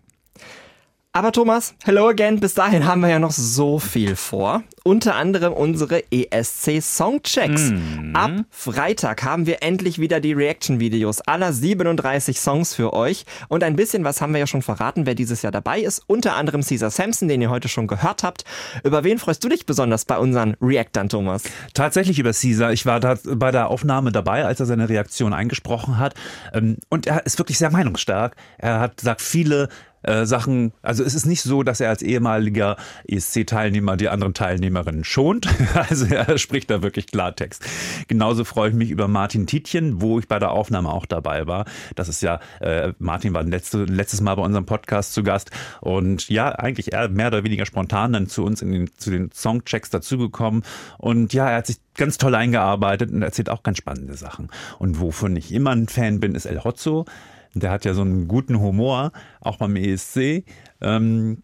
Aber Thomas, hello again. Bis dahin haben wir ja noch so viel vor. Unter anderem unsere ESC Songchecks. Ab Freitag haben wir endlich wieder die Reaction-Videos aller 37 Songs für euch. Und ein bisschen was haben wir ja schon verraten, wer dieses Jahr dabei ist. Unter anderem Caesar Sampson, den ihr heute schon gehört habt. Über wen freust du dich besonders bei unseren Reactern, Thomas? Tatsächlich über Caesar. Ich war da bei der Aufnahme dabei, als er seine Reaktion eingesprochen hat. Ähm, Und er ist wirklich sehr meinungsstark. Er hat sagt viele äh, Sachen, also es ist nicht so, dass er als ehemaliger ESC-Teilnehmer die anderen Teilnehmerinnen schont. Also er spricht da wirklich Klartext. Genauso freue ich mich über Martin Tietjen, wo ich bei der Aufnahme auch dabei war. Das ist ja, äh, Martin war letzte, letztes Mal bei unserem Podcast zu Gast und ja, eigentlich eher mehr oder weniger spontan dann zu uns in den, zu den Songchecks dazugekommen. Und ja, er hat sich ganz toll eingearbeitet und erzählt auch ganz spannende Sachen. Und wovon ich immer ein Fan bin, ist El Hotzo. Der hat ja so einen guten Humor, auch beim ESC. Ähm,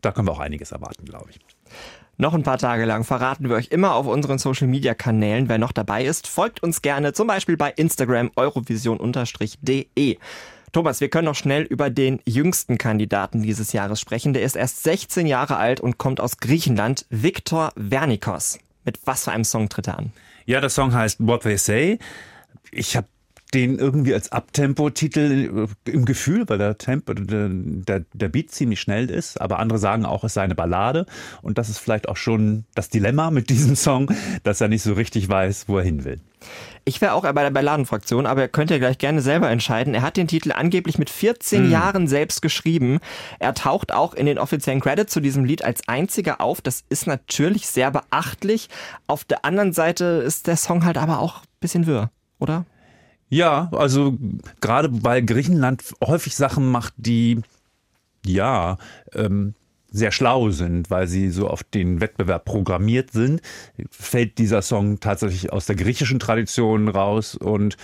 da können wir auch einiges erwarten, glaube ich. Noch ein paar Tage lang verraten wir euch immer auf unseren Social Media Kanälen, wer noch dabei ist. Folgt uns gerne, zum Beispiel bei Instagram eurovision-de. Thomas, wir können noch schnell über den jüngsten Kandidaten dieses Jahres sprechen. Der ist erst 16 Jahre alt und kommt aus Griechenland, Viktor Vernikos. Mit was für einem Song tritt er an? Ja, der Song heißt What They Say. Ich habe den irgendwie als Abtempo-Titel äh, im Gefühl, weil der Tempo, der, der, der Beat ziemlich schnell ist, aber andere sagen auch, es sei eine Ballade und das ist vielleicht auch schon das Dilemma mit diesem Song, dass er nicht so richtig weiß, wo er hin will. Ich wäre auch bei der Balladenfraktion, aber ihr könnt ja gleich gerne selber entscheiden. Er hat den Titel angeblich mit 14 Hm. Jahren selbst geschrieben. Er taucht auch in den offiziellen Credits zu diesem Lied als einziger auf. Das ist natürlich sehr beachtlich. Auf der anderen Seite ist der Song halt aber auch ein bisschen wirr, oder? Ja, also gerade weil Griechenland häufig Sachen macht, die ja ähm, sehr schlau sind, weil sie so auf den Wettbewerb programmiert sind, fällt dieser Song tatsächlich aus der griechischen Tradition raus und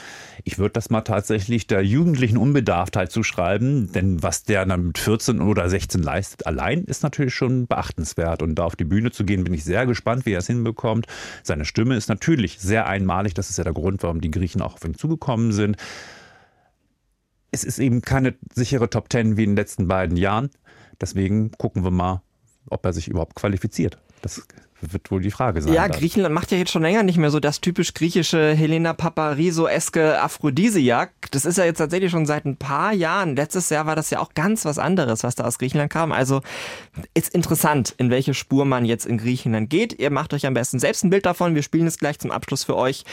ich würde das mal tatsächlich der jugendlichen Unbedarftheit zuschreiben, denn was der dann mit 14 oder 16 leistet, allein ist natürlich schon beachtenswert und da auf die Bühne zu gehen, bin ich sehr gespannt, wie er es hinbekommt. Seine Stimme ist natürlich sehr einmalig, das ist ja der Grund, warum die Griechen auch auf ihn zugekommen sind es ist eben keine sichere Top Ten wie in den letzten beiden Jahren. Deswegen gucken wir mal, ob er sich überhaupt qualifiziert. Das wird wohl die Frage sein. Ja, dann. Griechenland macht ja jetzt schon länger nicht mehr so das typisch griechische Helena Papariso-eske Aphrodisiak. Das ist ja jetzt tatsächlich schon seit ein paar Jahren. Letztes Jahr war das ja auch ganz was anderes, was da aus Griechenland kam. Also ist interessant, in welche Spur man jetzt in Griechenland geht. Ihr macht euch am besten selbst ein Bild davon. Wir spielen es gleich zum Abschluss für euch.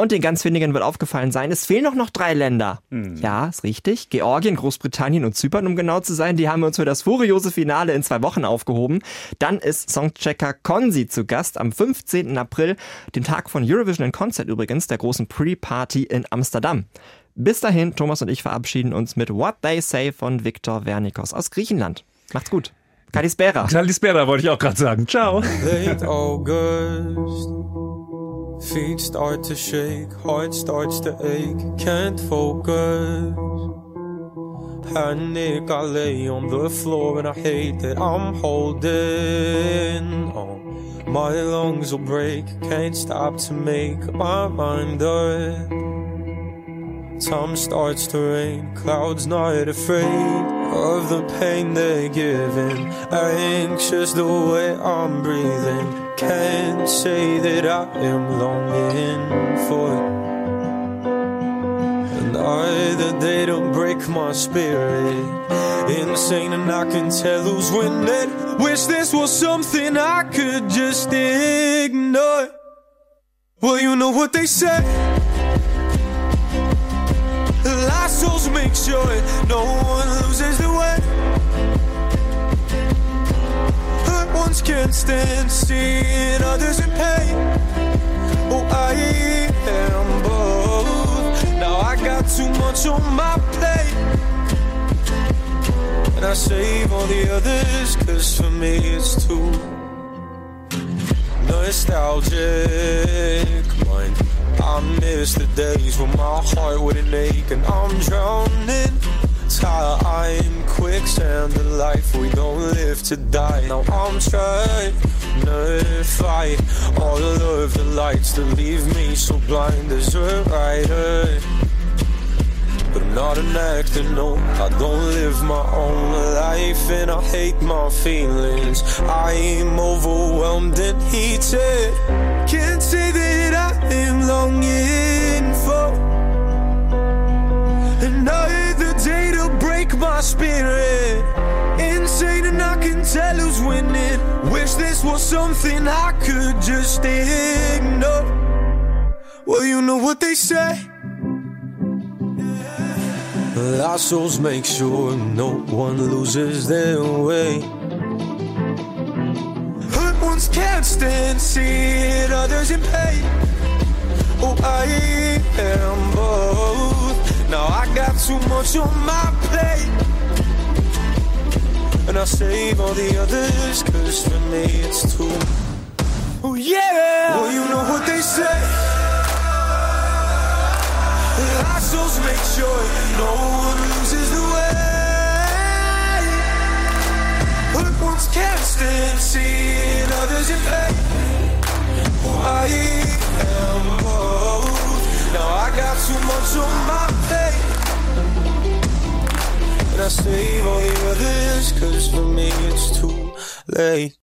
Und den ganz wenigen wird aufgefallen sein, es fehlen doch noch drei Länder. Ja, ist richtig. Georgien, Großbritannien und Zypern, um genau zu sein. Die haben wir uns für das furiose Finale in zwei Wochen aufgehoben. Dann ist Songchecker Konzi zu Gast am 15. April, dem Tag von Eurovision in Concert übrigens, der großen Pre-Party in Amsterdam. Bis dahin, Thomas und ich verabschieden uns mit What They Say von Viktor Vernikos aus Griechenland. Macht's gut. Kalispera. Kalispera wollte ich auch gerade sagen. Ciao. Late August. Feet start to shake, heart starts to ache, can't focus. Panic, I lay on the floor and I hate that I'm holding on. My lungs will break, can't stop to make my mind up. Time starts to rain, clouds not afraid of the pain they're giving. Anxious the way I'm breathing, can't say that I am longing for it. And either they don't break my spirit, insane, and I can tell who's winning. Wish this was something I could just ignore. Well, you know what they say. Lost souls make sure no one loses their ones can't stand seeing others in pain. Oh, I am both. Now I got too much on my plate. And I save all the others, cause for me it's too nostalgic mind. I miss the days when my heart wouldn't ache and I'm drowning. Time quicksand, the life we don't live to die. Now I'm trying to fight all of the lights that leave me so blind as a writer. But I'm not an actor, no. I don't live my own life and I hate my feelings. I'm overwhelmed and heated. Can't say that I am longing for another day to break my spirit. Insane and I can tell who's winning. Wish this was something I could just ignore. Well, you know what they say. Lost souls make sure no one loses their way. Hurt ones can't stand seeing others in pain. Oh, I am both. Now I got too much on my plate. And I save all the others, cause for me it's too. Oh, yeah! Well, you know what they say. Lost souls make sure no one loses the way. Hurt ones can't stand seeing others in pain. I am both. Now I got too much on my plate. And I save all the others, cause for me it's too late.